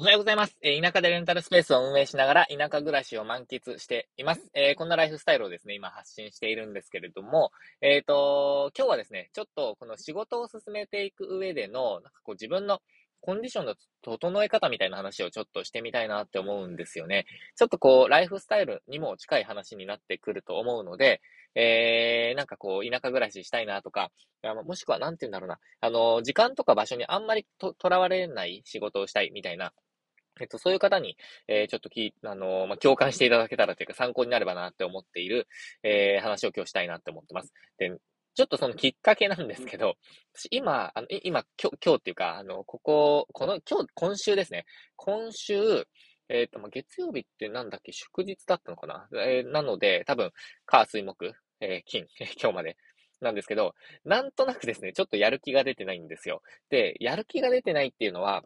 おはようございます。え、田舎でレンタルスペースを運営しながら田舎暮らしを満喫しています。えー、こんなライフスタイルをですね、今発信しているんですけれども、えっ、ー、と、今日はですね、ちょっとこの仕事を進めていく上での、なんかこう自分のコンディションの整え方みたいな話をちょっとしてみたいなって思うんですよね。ちょっとこう、ライフスタイルにも近い話になってくると思うので、えー、なんかこう、田舎暮らししたいなとか、もしくはなんて言うんだろうな、あの、時間とか場所にあんまりと、とらわれない仕事をしたいみたいなえっと、そういう方に、えー、ちょっとき、あのー、まあ、共感していただけたらというか参考になればなって思っている、えー、話を今日したいなって思ってます。で、ちょっとそのきっかけなんですけど、私今、あの、今、今日、今日っていうか、あの、ここ、この、今日、今週ですね。今週、えっ、と、まあ、月曜日ってなんだっけ、祝日だったのかな？えー、なので、多分、火、水、木、えー、金、今日まで。なんですけど、なんとなくですね、ちょっとやる気が出てないんですよ。で、やる気が出てないっていうのは、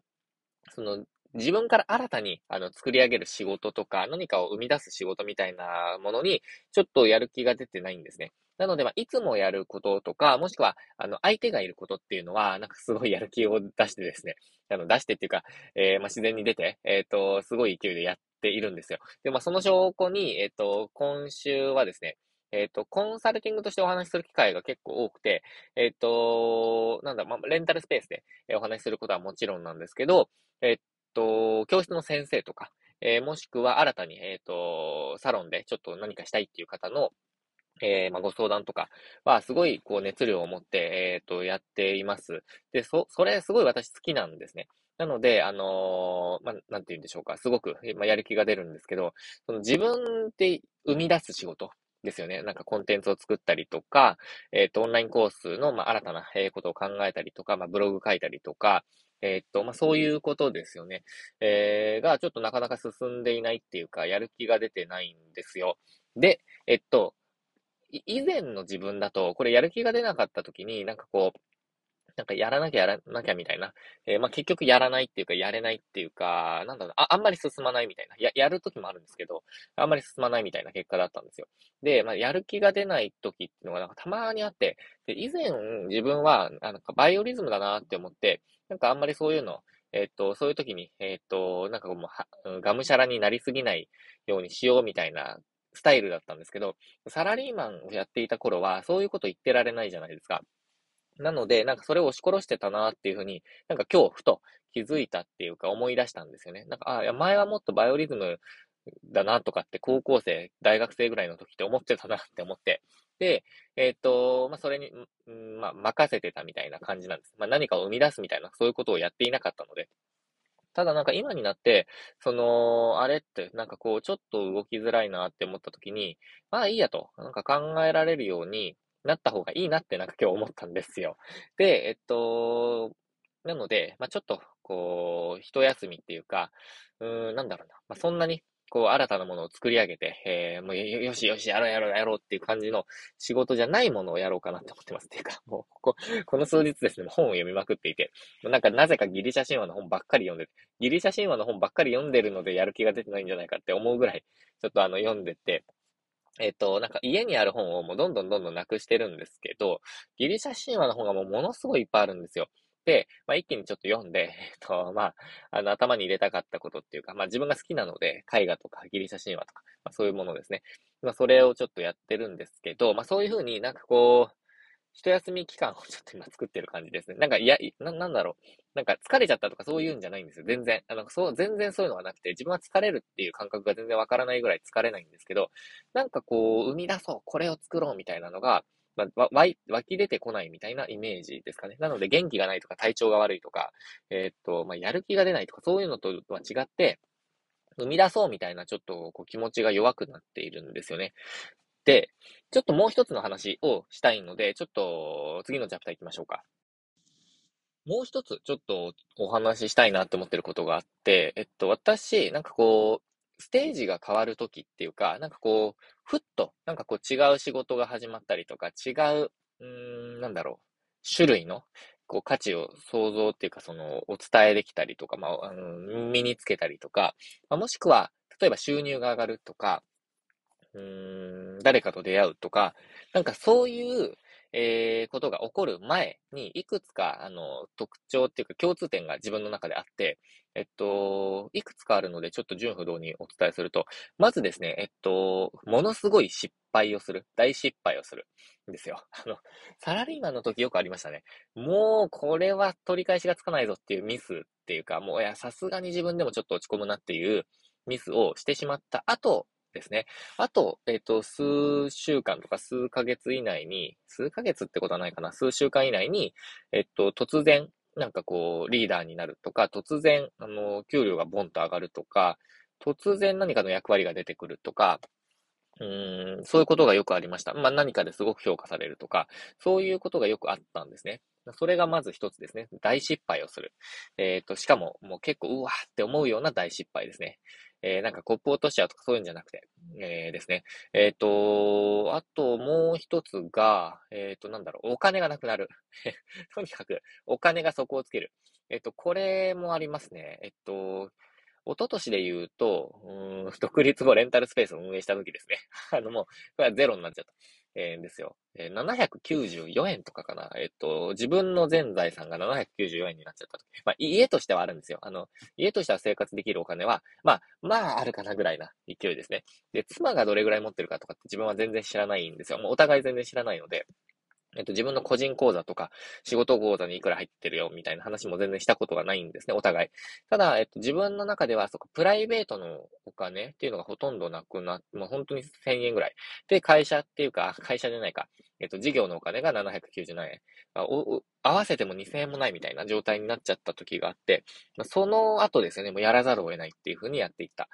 その、自分から新たにあの作り上げる仕事とか何かを生み出す仕事みたいなものにちょっとやる気が出てないんですね。なので、まあ、いつもやることとか、もしくは、あの、相手がいることっていうのは、なんかすごいやる気を出してですね、あの、出してっていうか、えー、まあ、自然に出て、えっ、ー、と、すごい勢いでやっているんですよ。で、まあ、その証拠に、えっ、ー、と、今週はですね、えっ、と、コンサルティングとしてお話しする機会が結構多くて、えっ、と、なんだ、まあ、レンタルスペースでお話しすることはもちろんなんですけど、えっ、と、教室の先生とか、えー、もしくは新たに、えっ、ー、と、サロンでちょっと何かしたいっていう方の、えー、まあ、ご相談とかは、すごい、こう、熱量を持って、えっ、と、やっています。で、そ、それ、すごい私好きなんですね。なので、あのまあ、なんて言うんでしょうか。すごく、まあ、やる気が出るんですけど、その自分で生み出す仕事ですよね。なんかコンテンツを作ったりとか、えっ、と、オンラインコースの、まあ、新たな、えことを考えたりとか、まあ、ブログ書いたりとか、えー、っと、まあ、そういうことですよね。えー、が、ちょっとなかなか進んでいないっていうか、やる気が出てないんですよ。で、えっと、以前の自分だと、これやる気が出なかった時に、なんかこう、なんかやらなきゃやらなきゃみたいな。えー、まあ、結局やらないっていうか、やれないっていうか、なんだろうあ、あんまり進まないみたいな。や、やるときもあるんですけど、あんまり進まないみたいな結果だったんですよ。で、まあ、やる気が出ないときっていうのがなんかたまにあって、で、以前自分は、あの、バイオリズムだなって思って、なんかあんまりそういうの、えっと、そういう時に、えっと、なんかもう、がむしゃらになりすぎないようにしようみたいなスタイルだったんですけど、サラリーマンをやっていた頃は、そういうこと言ってられないじゃないですか。なので、なんかそれを押し殺してたなっていうふうに、なんか今日ふと気づいたっていうか思い出したんですよね。なんか、あ、いや前はもっとバイオリズムだなとかって高校生、大学生ぐらいの時って思ってたなって思って、で、えっ、ー、と、まあ、それに、んまあ、任せてたみたいな感じなんです。まあ、何かを生み出すみたいな、そういうことをやっていなかったので。ただなんか今になって、その、あれって、なんかこう、ちょっと動きづらいなって思った時に、まあいいやと、なんか考えられるようになった方がいいなってなんか今日思ったんですよ。で、えっと、なので、まあちょっと、こう、一休みっていうか、うーん、なんだろうな。まあそんなにこう、新たなものを作り上げて、えー、もうよしよし、やろうやろうやろうっていう感じの仕事じゃないものをやろうかなって思ってます。っていうか、もう、ここ、この数日ですね、本を読みまくっていて、もうなんかなぜかギリシャ神話の本ばっかり読んで、ギリシャ神話の本ばっかり読んでるのでやる気が出てないんじゃないかって思うぐらい、ちょっとあの、読んでて、えっと、なんか家にある本をもうどんどんどんどんなくしてるんですけど、ギリシャ神話の本がもうものすごいいっぱいあるんですよ。で、まあ、一気にちょっと読んで、えっと、まあ、あの、頭に入れたかったことっていうか、まあ、自分が好きなので、絵画とかギリシャ神話とか、まあ、そういうものですね。まあ、それをちょっとやってるんですけど、まあ、そういうふうになんかこう、一休み期間をちょっと今作ってる感じですね。なんか、いや、な、なんだろう。なんか疲れちゃったとかそういうんじゃないんですよ。全然。あの、そう、全然そういうのはなくて、自分は疲れるっていう感覚が全然わからないぐらい疲れないんですけど、なんかこう、生み出そう、これを作ろうみたいなのが、まあ、湧き出てこないみたいなイメージですかね。なので元気がないとか体調が悪いとか、えー、っと、まあ、やる気が出ないとかそういうのとは違って、生み出そうみたいなちょっとこう気持ちが弱くなっているんですよね。で、ちょっともう一つの話をしたいので、ちょっと次のチャプター行きましょうか。もう一つちょっとお話ししたいなって思ってることがあって、えっと、私、なんかこう、ステージが変わるときっていうか、なんかこう、ふっと、なんかこう違う仕事が始まったりとか、違う、うん、なんだろう、種類の、こう価値を想像っていうか、その、お伝えできたりとか、まあ、あの身につけたりとか、まあ、もしくは、例えば収入が上がるとか、うん、誰かと出会うとか、なんかそういう、えー、ことが起こる前に、いくつか、あの、特徴っていうか共通点が自分の中であって、えっと、いくつかあるので、ちょっと順不動にお伝えすると、まずですね、えっと、ものすごい失敗をする。大失敗をする。んですよ。あの、サラリーマンの時よくありましたね。もう、これは取り返しがつかないぞっていうミスっていうか、もう、いや、さすがに自分でもちょっと落ち込むなっていうミスをしてしまった後ですね。あと、えっ、と、数週間とか数ヶ月以内に、数ヶ月ってことはないかな、数週間以内に、えっと、突然、なんかこう、リーダーになるとか、突然、あの、給料がボンと上がるとか、突然何かの役割が出てくるとか、うん、そういうことがよくありました。まあ何かですごく評価されるとか、そういうことがよくあったんですね。それがまず一つですね。大失敗をする。えっ、と、しかも、もう結構、うわーって思うような大失敗ですね。えー、なんかコップ落としちゃうとかそういうんじゃなくて、えー、ですね。えっ、と、あともう一つが、えっ、と、なんだろう、お金がなくなる。とにかく、お金が底をつける。えっ、と、これもありますね。えっ、と、一昨年で言うと、うん、独立後レンタルスペースを運営した時ですね。あのもう、これはゼロになっちゃった。えー、ですよ。えー、794円とかかな。えっと、自分の全財産が794円になっちゃったと。まあ、家としてはあるんですよ。あの、家としては生活できるお金は、まあ、まあ、あるかなぐらいな勢いですね。で、妻がどれぐらい持ってるかとかって自分は全然知らないんですよ。もうお互い全然知らないので、えっと、自分の個人口座とか、仕事口座にいくら入ってるよ、みたいな話も全然したことがないんですね、お互い。ただ、えっと、自分の中では、そこ、プライベートのお金っていうのがほとんどなくなって、もう本当に1000円ぐらい。で、会社っていうか、会社じゃないか。えっと、事業のお金が797円。合わせても2000円もないみたいな状態になっちゃった時があって、その後ですね、もうやらざるを得ないっていう風にやっていった。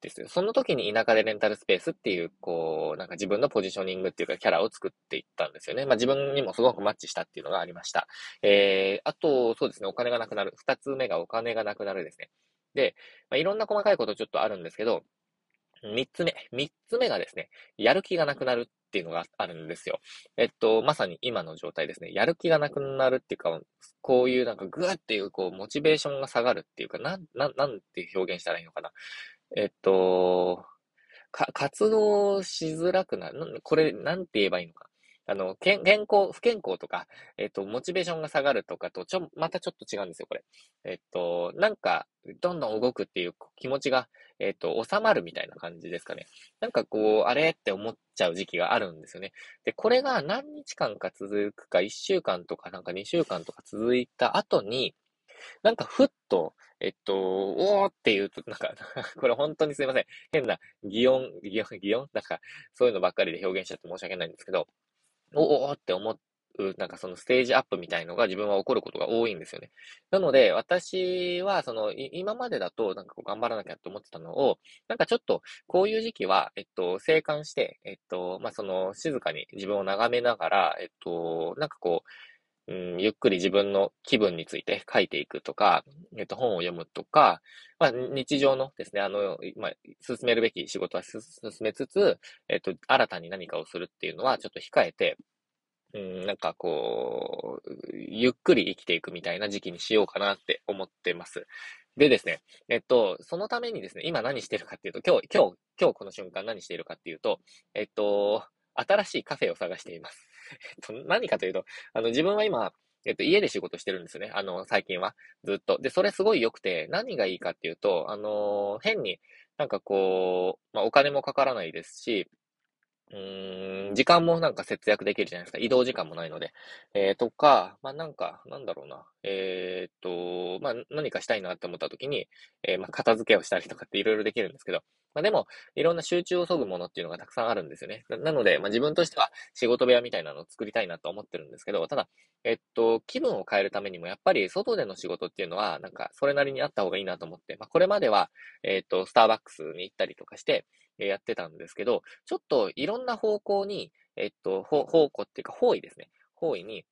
ですよ。その時に田舎でレンタルスペースっていう、こう、なんか自分のポジショニングっていうかキャラを作っていったんですよね。まあ自分にもすごくマッチしたっていうのがありました。えー、あと、そうですね、お金がなくなる。二つ目がお金がなくなるですね。で、まあ、いろんな細かいことちょっとあるんですけど、三つ目。三つ目がですね、やる気がなくなるっていうのがあるんですよ。えっと、まさに今の状態ですね。やる気がなくなるっていうか、こういうなんかグーっていうこう、モチベーションが下がるっていうか、なん、なん、なんて表現したらいいのかな。えっと、か、活動しづらくなる。これ、なんて言えばいいのか。あの、健康、不健康とか、えっと、モチベーションが下がるとかと、ちょ、またちょっと違うんですよ、これ。えっと、なんか、どんどん動くっていう気持ちが、えっと、収まるみたいな感じですかね。なんかこう、あれって思っちゃう時期があるんですよね。で、これが何日間か続くか、1週間とかなんか2週間とか続いた後に、なんかふっと、えっと、おーって言うと、なんか これ本当にすいません。変な擬音、擬音、擬音なんか、そういうのばっかりで表現しちゃって申し訳ないんですけど、おーって思う、なんかそのステージアップみたいのが自分は起こることが多いんですよね。なので、私は、その、今までだと、なんかこう頑張らなきゃって思ってたのを、なんかちょっと、こういう時期は、えっと、静観して、えっと、まあ、その、静かに自分を眺めながら、えっと、なんかこう、うん、ゆっくり自分の気分について書いていくとか、えっと、本を読むとか、まあ、日常のですね、あの、まあ、進めるべき仕事は進めつつ、えっと、新たに何かをするっていうのはちょっと控えて、うん、なんかこう、ゆっくり生きていくみたいな時期にしようかなって思ってます。でですね、えっと、そのためにですね、今何してるかっていうと、今日、今日、今日この瞬間何しているかっていうと、えっと、新しいカフェを探しています。え っと、何かというと、あの、自分は今、えっと、家で仕事してるんですよね。あの、最近は。ずっと。で、それすごい良くて、何がいいかっていうと、あの変になんかこう、まあ、お金もかからないですし、うーん、時間もなんか節約できるじゃないですか。移動時間もないので。えー、とか、まあ、なんか、なんだろうな。えー、っと、まあ、何かしたいなって思った時に、えー、まあ、片付けをしたりとかっていろいろできるんですけど、まあ、でも、いろんな集中を削ぐものっていうのがたくさんあるんですよね。なので、まあ、自分としては仕事部屋みたいなのを作りたいなと思ってるんですけど、ただ、えっと、気分を変えるためにも、やっぱり外での仕事っていうのは、なんか、それなりにあった方がいいなと思って、まあ、これまでは、えっと、スターバックスに行ったりとかして、やってたんですけど、ちょっといろんな方向に、えっと、方向っていうか、方位ですね。方位に、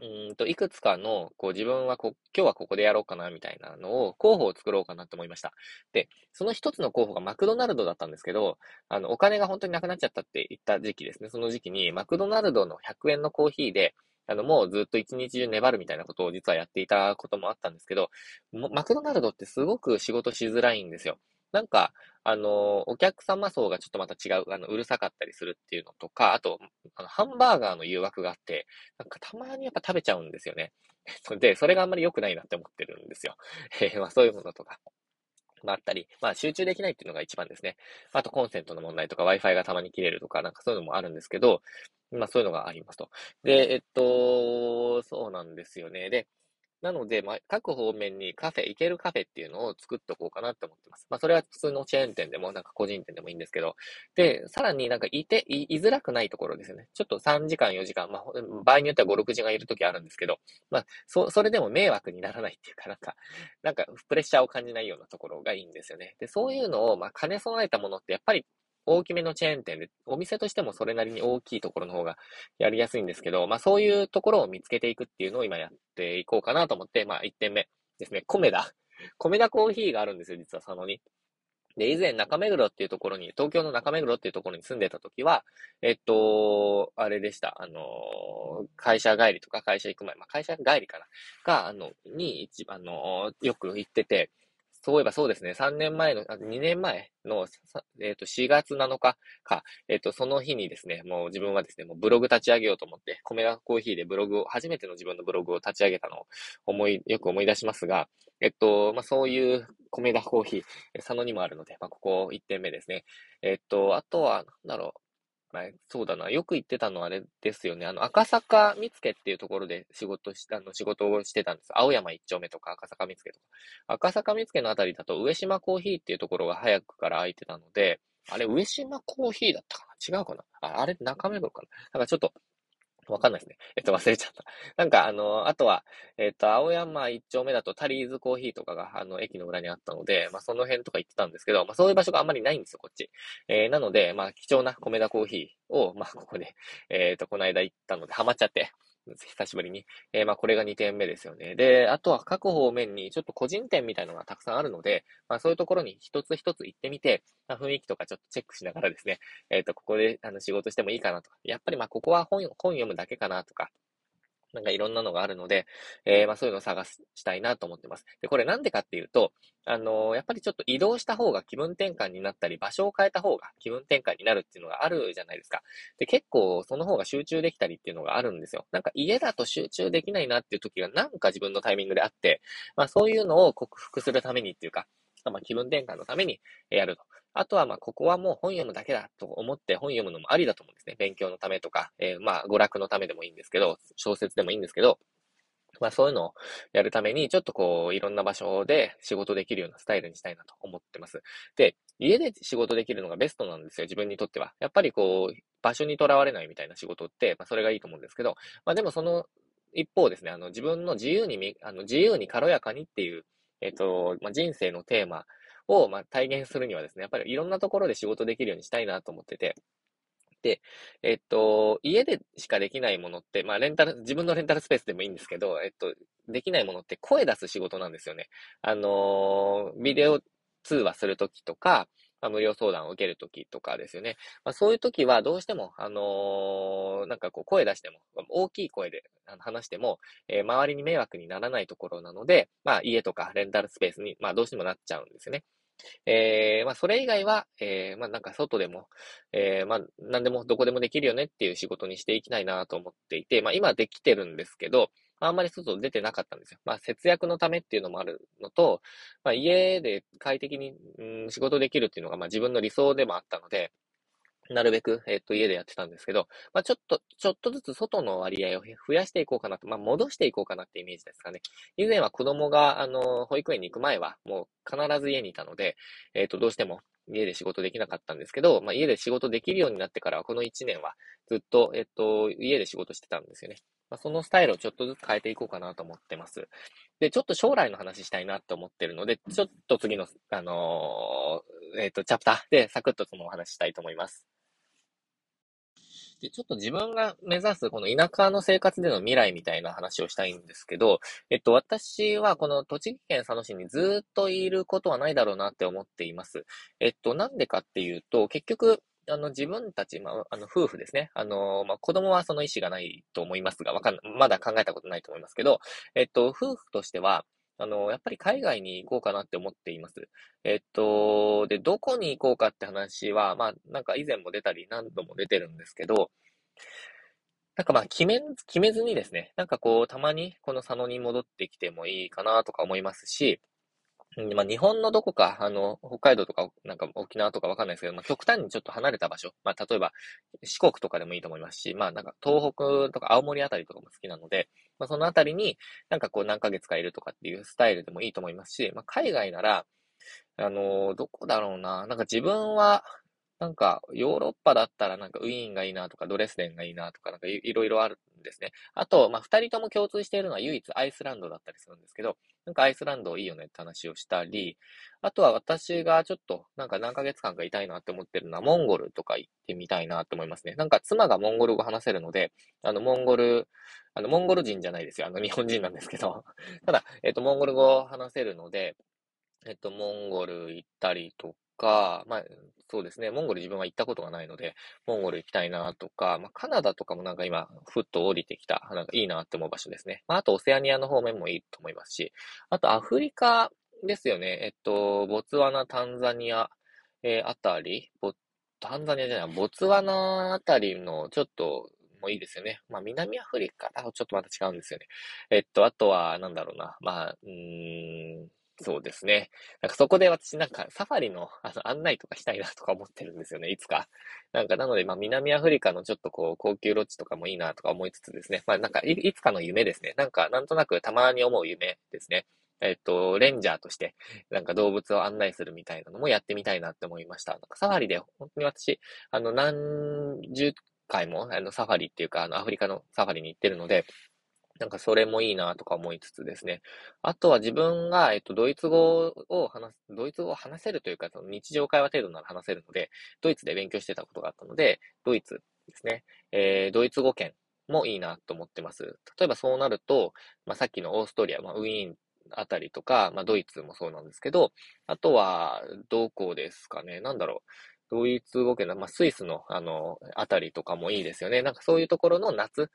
うんと、いくつかの、こう自分はこ、今日はここでやろうかな、みたいなのを、候補を作ろうかなと思いました。で、その一つの候補がマクドナルドだったんですけど、あの、お金が本当になくなっちゃったって言った時期ですね。その時期に、マクドナルドの100円のコーヒーで、あの、もうずっと一日中粘るみたいなことを実はやっていたこともあったんですけど、マクドナルドってすごく仕事しづらいんですよ。なんか、あの、お客様層がちょっとまた違う、あの、うるさかったりするっていうのとか、あと、あのハンバーガーの誘惑があって、なんかたまにやっぱ食べちゃうんですよね。で、それがあんまり良くないなって思ってるんですよ。えー、まあそういうものとか。まあ、あったり、まあ、集中できないっていうのが一番ですね。あと、コンセントの問題とか、Wi-Fi がたまに切れるとか、なんかそういうのもあるんですけど、まあ、そういうのがありますと。で、えっと、そうなんですよね。で、なので、まあ、各方面にカフェ、行けるカフェっていうのを作っておこうかなって思ってます。まあ、それは普通のチェーン店でも、なんか個人店でもいいんですけど、で、さらになんかいて、い、いづらくないところですよね。ちょっと3時間、4時間、まあ、場合によっては5、6時間いるときあるんですけど、まあ、そ、それでも迷惑にならないっていうか、なんか、なんか、プレッシャーを感じないようなところがいいんですよね。で、そういうのを、まあ、兼ね備えたものって、やっぱり大きめのチェーン店で、お店としてもそれなりに大きいところの方がやりやすいんですけど、まあそういうところを見つけていくっていうのを今やっていこうかなと思って、まあ1点目ですね、米田。米田コーヒーがあるんですよ、実は佐野に。で、以前中目黒っていうところに、東京の中目黒っていうところに住んでた時は、えっと、あれでした。あの、会社帰りとか会社行く前、まあ会社帰りかな。が、あの、に一番、あの、よく行ってて、そういえばそうですね、3年前の、2年前の、えっ、ー、と、4月7日か、えっ、ー、と、その日にですね、もう自分はですね、もうブログ立ち上げようと思って、米田コーヒーでブログを、初めての自分のブログを立ち上げたのを思い、よく思い出しますが、えっと、まあ、そういう米田コーヒー、佐野にもあるので、まあ、ここ1点目ですね。えっと、あとは、なんだろう、まあ、そうだな。よく行ってたのはあれですよね。あの、赤坂見附っていうところで仕事し、あの、仕事をしてたんです。青山一丁目とか赤坂見附とか。赤坂見附のあたりだと上島コーヒーっていうところが早くから空いてたので、あれ、上島コーヒーだったかな？違うかな？ああれ、中目黒かな？なんかちょっと、わかんないですね。えっと、忘れちゃった。なんか、あの、あとは、えっと、青山一丁目だとタリーズコーヒーとかが、あの、駅の裏にあったので、まあ、その辺とか行ってたんですけど、まあ、そういう場所があんまりないんですよ、こっち。えー、なので、まあ、貴重な米田コーヒーを、まあ、ここで、えっと、この間行ったので、ハマっちゃって、久しぶりに。えー、まあ、これが2点目ですよね。で、あとは各方面にちょっと個人店みたいのがたくさんあるので、まあ、そういうところに一つ一つ行ってみて、まあ、雰囲気とかちょっとチェックしながらですね、えっ、ー、と、ここであの仕事してもいいかなとか、やっぱりまあ、ここは本本読むだけかなとか、なんかいろんなのがあるので、えー、まあそういうのを探したいなと思ってます。で、これなんでかっていうと、あのー、やっぱりちょっと移動した方が気分転換になったり、場所を変えた方が気分転換になるっていうのがあるじゃないですか。で、結構その方が集中できたりっていうのがあるんですよ。なんか家だと集中できないなっていう時がなんか自分のタイミングであって、まあそういうのを克服するためにっていうか、まあ気分転換のためにやると。あとは、ま、ここはもう本読むだけだと思って本読むのもありだと思うんですね。勉強のためとか、えー、まあ、娯楽のためでもいいんですけど、小説でもいいんですけど、まあそういうのをやるために、ちょっとこう、いろんな場所で仕事できるようなスタイルにしたいなと思ってます。で、家で仕事できるのがベストなんですよ、自分にとっては。やっぱりこう、場所にとらわれないみたいな仕事って、まあそれがいいと思うんですけど、まあでもその一方ですね、あの、自分の自由に、あの、自由に軽やかにっていう、えっと、まあ人生のテーマを、まあ、体現するにはですね、やっぱりいろんなところで仕事できるようにしたいなと思ってて、で、えっと、家でしかできないものって、まあ、レンタル、自分のレンタルスペースでもいいんですけど、えっと、できないものって声出す仕事なんですよね。あのビデオ通話するときとか、まあ、無料相談を受けるときとかですよね。まあ、そういうときはどうしても、あのー、なんかこう声出しても、大きい声で話しても、えー、周りに迷惑にならないところなので、まあ家とかレンタルスペースに、まあどうしてもなっちゃうんですよね。えー、まあ、それ以外は、えー、まあ、なんか外でも、えー、まあ、なんでもどこでもできるよねっていう仕事にしていきたいなと思っていて、まあ、今できてるんですけど、あんまり外出てなかったんですよ。まあ、節約のためっていうのもあるのと、まあ、家で快適に、うん、仕事できるっていうのが、まあ、自分の理想でもあったので、なるべく、えっと、家でやってたんですけど、まあ、ちょっと、ちょっとずつ外の割合を増やしていこうかなと、まあ、戻していこうかなってイメージですかね。以前は子供が、あの、保育園に行く前は、もう必ず家にいたので、えっと、どうしても家で仕事できなかったんですけど、まあ、家で仕事できるようになってからは、この1年はずっと、えっと、家で仕事してたんですよね。まあ、そのスタイルをちょっとずつ変えていこうかなと思ってます。で、ちょっと将来の話したいなと思ってるので、ちょっと次の、あのー、えっ、と、チャプターでサクッとそのお話したいと思います。で、ちょっと自分が目指すこの田舎の生活での未来みたいな話をしたいんですけど、えっと、私はこの栃木県佐野市にずっといることはないだろうなって思っています。えっと、なんでかっていうと、結局、あの、自分たち、まあ、あの、夫婦ですね。あの、まあ、子供はその意思がないと思いますが、わかん、まだ考えたことないと思いますけど、えっと、夫婦としては、あの、やっぱり海外に行こうかなって思っています。えっと、で、どこに行こうかって話は、まあ、なんか以前も出たり何度も出てるんですけど、なんかまあ、決め、決めずにですね、なんかこう、たまにこの佐野に戻ってきてもいいかなとか思いますし、まあ、日本のどこか、あの、北海道とか、なんか沖縄とかわかんないですけど、まあ、極端にちょっと離れた場所、まあ、例えば四国とかでもいいと思いますし、まあ、なんか東北とか青森あたりとかも好きなので、まあ、そのあたりになんかこう何ヶ月かいるとかっていうスタイルでもいいと思いますし、まあ、海外なら、あのー、どこだろうな、なんか自分は、なんか、ヨーロッパだったらなんかウィーンがいいなとか、ドレスデンがいいなとか、なんかいろいろあるですね。あと、まあ、二人とも共通しているのは唯一アイスランドだったりするんですけど、なんかアイスランドいいよねって話をしたり、あとは私がちょっとなんか何ヶ月間かいたいなって思ってるのはモンゴルとか行ってみたいなって思いますね。なんか妻がモンゴル語話せるので、あの、モンゴル、あの、モンゴル人じゃないですよ。あの、日本人なんですけど。ただ、えっと、モンゴル語話せるので、えっと、モンゴル行ったりとか、まあ、そうですね、モンゴル自分は行ったことがないので、モンゴル行きたいなとか、まあ、カナダとかもなんか今、ふっと降りてきた、なんかいいなって思う場所ですね。まあ、あとオセアニアの方面もいいと思いますし、あとアフリカですよね。えっと、ボツワナ、タンザニア、えー、あたり、ボ、タンザニアじゃない、ボツワナあたりのちょっと、もいいですよね。まあ、南アフリカだとちょっとまた違うんですよね。えっと、あとは、なんだろうな。まあ、うーん、そうですね。なんかそこで私なんかサファリのあの案内とかしたいなとか思ってるんですよね、いつか。なんかなので、まあ南アフリカのちょっとこう高級ロッジとかもいいなとか思いつつですね。まあなんかいいつかの夢ですね。なんかなんとなくたまに思う夢ですね。えっと、レンジャーとして、なんか動物を案内するみたいなのもやってみたいなって思いました。なんかサファリで、本当に私、あの、何十回も、あの、サファリっていうか、あの、アフリカのサファリに行ってるので、なんかそれもいいなとか思いつつですね。あとは自分が、えっと、ドイツ語を話す、ドイツ語を話せるというか、その日常会話程度なら話せるので、ドイツで勉強してたことがあったので、ドイツですね。えー、ドイツ語圏もいいなと思ってます。例えばそうなると、まあ、さっきのオーストリア、まあ、ウィーンあたりとか、まあ、ドイツもそうなんですけど、あとは、どこですかね。なんだろう。ドイツ語圏の、まあ、スイスの、あの、あたりとかもいいですよね。なんかそういうところの夏、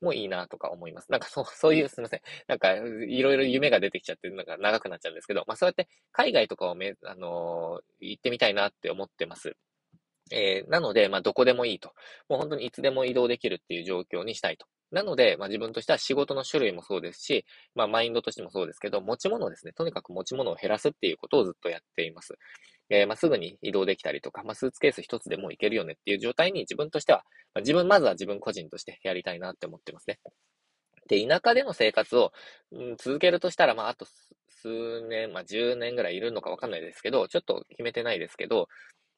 もいいなとか思います。なんかそう、そういう、すみません。なんか、いろいろ夢が出てきちゃって、なんか長くなっちゃうんですけど、まあそうやって海外とかをめ、あのー、行ってみたいなって思ってます。えー、なので、まあどこでもいいと。もう本当にいつでも移動できるっていう状況にしたいと。なので、まあ自分としては仕事の種類もそうですし、まあマインドとしてもそうですけど、持ち物ですね。とにかく持ち物を減らすっていうことをずっとやっています。えー、まあ、すぐに移動できたりとか、まあ、スーツケース一つでもいけるよねっていう状態に自分としては、まあ、自分、まずは自分個人としてやりたいなって思ってますね。で、田舎での生活を、うん、続けるとしたら、まあ、あと数年、まあ、10年ぐらいいるのかわかんないですけど、ちょっと決めてないですけど、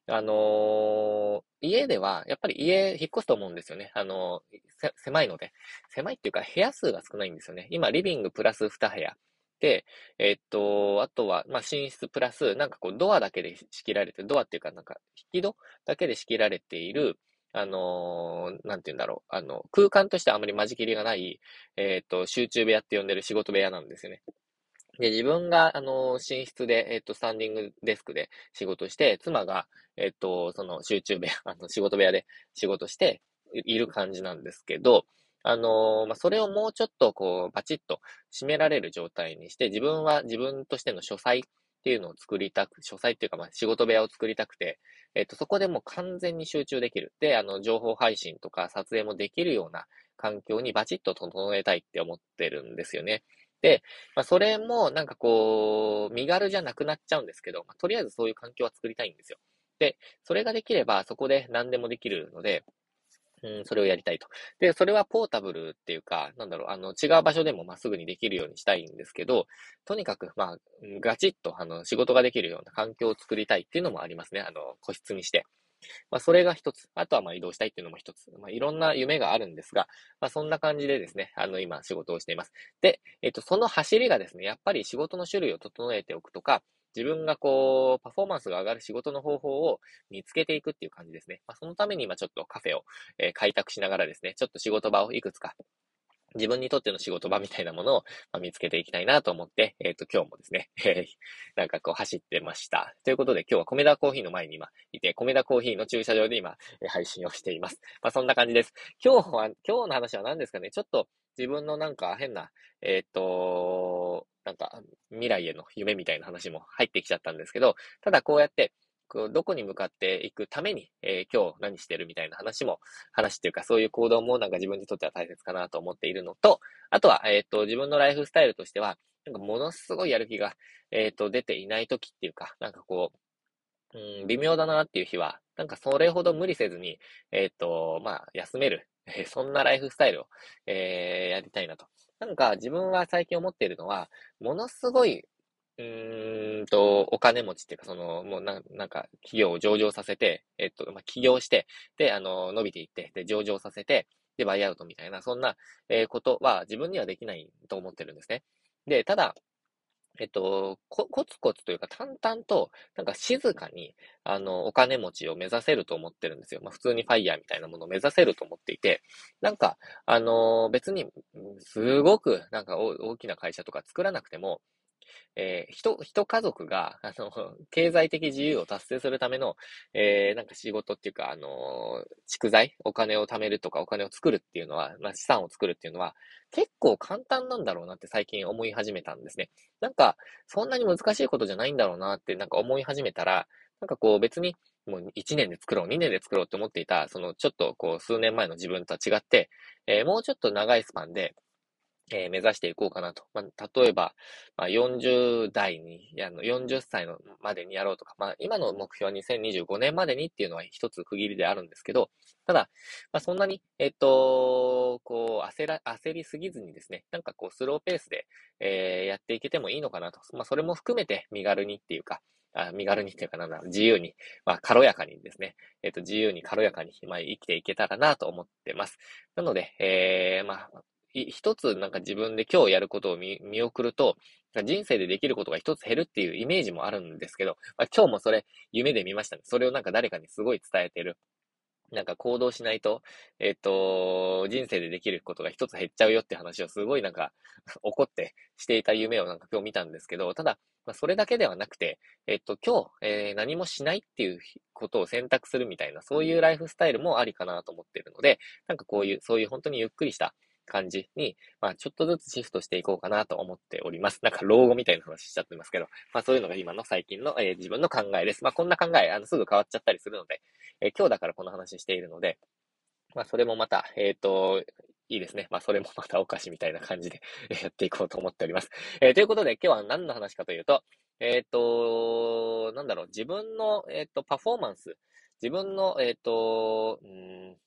あのー、家では、やっぱり家、引っ越すと思うんですよね。あのー、狭いので。狭いっていうか、部屋数が少ないんですよね。今、リビングプラス2部屋。で、えっと、あとは、まあ、寝室プラス、なんかこう、ドアだけで仕切られて、ドアっていうか、なんか、引き戸だけで仕切られている、あのー、なんて言うんだろう、あの、空間としてあまり間仕切りがない、えっと、集中部屋って呼んでる仕事部屋なんですよね。で、自分が、あの、寝室で、えっと、スタンディングデスクで仕事して、妻が、えっと、その集中部屋、あの、仕事部屋で仕事している感じなんですけど、あの、まあ、それをもうちょっとこう、バチッと締められる状態にして、自分は自分としての書斎っていうのを作りたく、書斎っていうか、まあ、仕事部屋を作りたくて、えっと、そこでもう完全に集中できる。で、あの、情報配信とか撮影もできるような環境にバチッと整えたいって思ってるんですよね。で、まあ、それもなんかこう、身軽じゃなくなっちゃうんですけど、まあ、とりあえずそういう環境は作りたいんですよ。で、それができればそこで何でもできるので、うん、それをやりたいと。で、それはポータブルっていうか、なんだろう、あの、違う場所でもまっすぐにできるようにしたいんですけど、とにかく、まあ、ガチッと、あの、仕事ができるような環境を作りたいっていうのもありますね。あの、個室にして。まあ、それが一つ。あとは、まあ、移動したいっていうのも一つ。まあ、いろんな夢があるんですが、まあ、そんな感じでですね、あの、今、仕事をしています。で、えっと、その走りがですね、やっぱり仕事の種類を整えておくとか、自分がこう、パフォーマンスが上がる仕事の方法を見つけていくっていう感じですね。まあ、そのために今ちょっとカフェを、えー、開拓しながらですね、ちょっと仕事場をいくつか自分にとっての仕事場みたいなものを、ま、見つけていきたいなと思って、えっ、ー、と、今日もですね、えー、なんかこう走ってました。ということで今日は米田コーヒーの前に今いて、米田コーヒーの駐車場で今、え、配信をしています。まあ、そんな感じです。今日は、今日の話は何ですかね？ちょっと自分のなんか変な、えっ、と、なんか、未来への夢みたいな話も入ってきちゃったんですけど、ただこうやって、どこに向かっていくために、えー、今日何してるみたいな話も、話っていうかそういう行動もなんか自分にとっては大切かなと思っているのと、あとは、えっ、ー、と、自分のライフスタイルとしては、なんかものすごいやる気が、えっ、ー、と、出ていない時っていうか、なんかこう、うん、微妙だなっていう日は、なんかそれほど無理せずに、えっ、と、まあ、休める、そんなライフスタイルを、えやりたいなと。なんか自分は最近思っているのは、ものすごい、うーんと、お金持ちっていうか、その、もうななんか、企業を上場させて、えっと、まあ、起業して、で、あの、伸びていって、で、上場させて、で、バイアウトみたいな、そんな、えー、ことは自分にはできないと思ってるんですね。で、ただ、えっと、こコツコツというか淡々と、なんか静かに、あの、お金持ちを目指せると思ってるんですよ。まあ普通にファイヤーみたいなものを目指せると思っていて、なんか、あの、別に、すごく、なんか大きな会社とか作らなくても、えー、人、人家族が、あの、経済的自由を達成するための、えー、なんか仕事っていうか、あの、蓄財、お金を貯めるとか、お金を作るっていうのは、まあ、資産を作るっていうのは、結構簡単なんだろうなって最近思い始めたんですね。なんか、そんなに難しいことじゃないんだろうなってなんか思い始めたら、なんかこう別にもう1年で作ろう、2年で作ろうって思っていた、そのちょっとこう数年前の自分とは違って、えー、もうちょっと長いスパンで、えー、目指していこうかなと。まあ、例えば、まあ、40代に、あの、40歳のまでにやろうとか、まあ、今の目標は2025年までにっていうのは一つ区切りであるんですけど、ただ、まあ、そんなに、えっと、こう、焦ら、焦りすぎずにですね、なんかこう、スローペースで、えー、やっていけてもいいのかなと。まあ、それも含めて身軽にっていうか、あ身軽にっていうかなんだ、自由に、まあ、軽やかにですね、えっ、と、自由に軽やかに、まあ、生きていけたらなと思ってます。なので、えー、まあ、一つなんか自分で今日やることを見送ると、人生でできることが一つ減るっていうイメージもあるんですけど、まあ、今日もそれ夢で見ましたね。それをなんか誰かにすごい伝えてる。なんか行動しないと、えっ、と、人生でできることが一つ減っちゃうよって話をすごいなんか 怒ってしていた夢をなんか今日見たんですけど、ただ、まあ、それだけではなくて、えっ、と、今日、えー、何もしないっていうことを選択するみたいな、そういうライフスタイルもありかなと思ってるので、なんかこういう、そういう本当にゆっくりした、感じに、まあ、ちょっとずつシフトしていこうかなと思っております。なんか、老後みたいな話しちゃってますけど、まあ、そういうのが今の最近の、えー、自分の考えです。まあ、こんな考え、あの、すぐ変わっちゃったりするので、えー、今日だからこの話しているので、まあ、それもまた、えっ、ー、と、いいですね。まあ、それもまたお菓子みたいな感じで やっていこうと思っております。えー、ということで、今日は何の話かというと、えっ、ー、と、なんだろう、自分の、えっ、ー、と、パフォーマンス、自分の、えっ、と、うん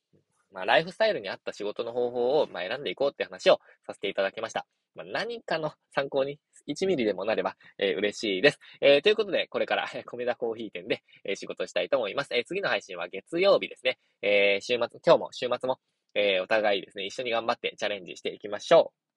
まあ、ライフスタイルに合った仕事の方法を、まあ、選んでいこうって話をさせていただきました。まあ、何かの参考に1ミリでもなれば、えー、嬉しいです。えー、ということで、これから、米田コーヒー店で、え、仕事したいと思います。え、次の配信は月曜日ですね。え、週末、今日も週末も、え、お互いですね、一緒に頑張ってチャレンジしていきましょう。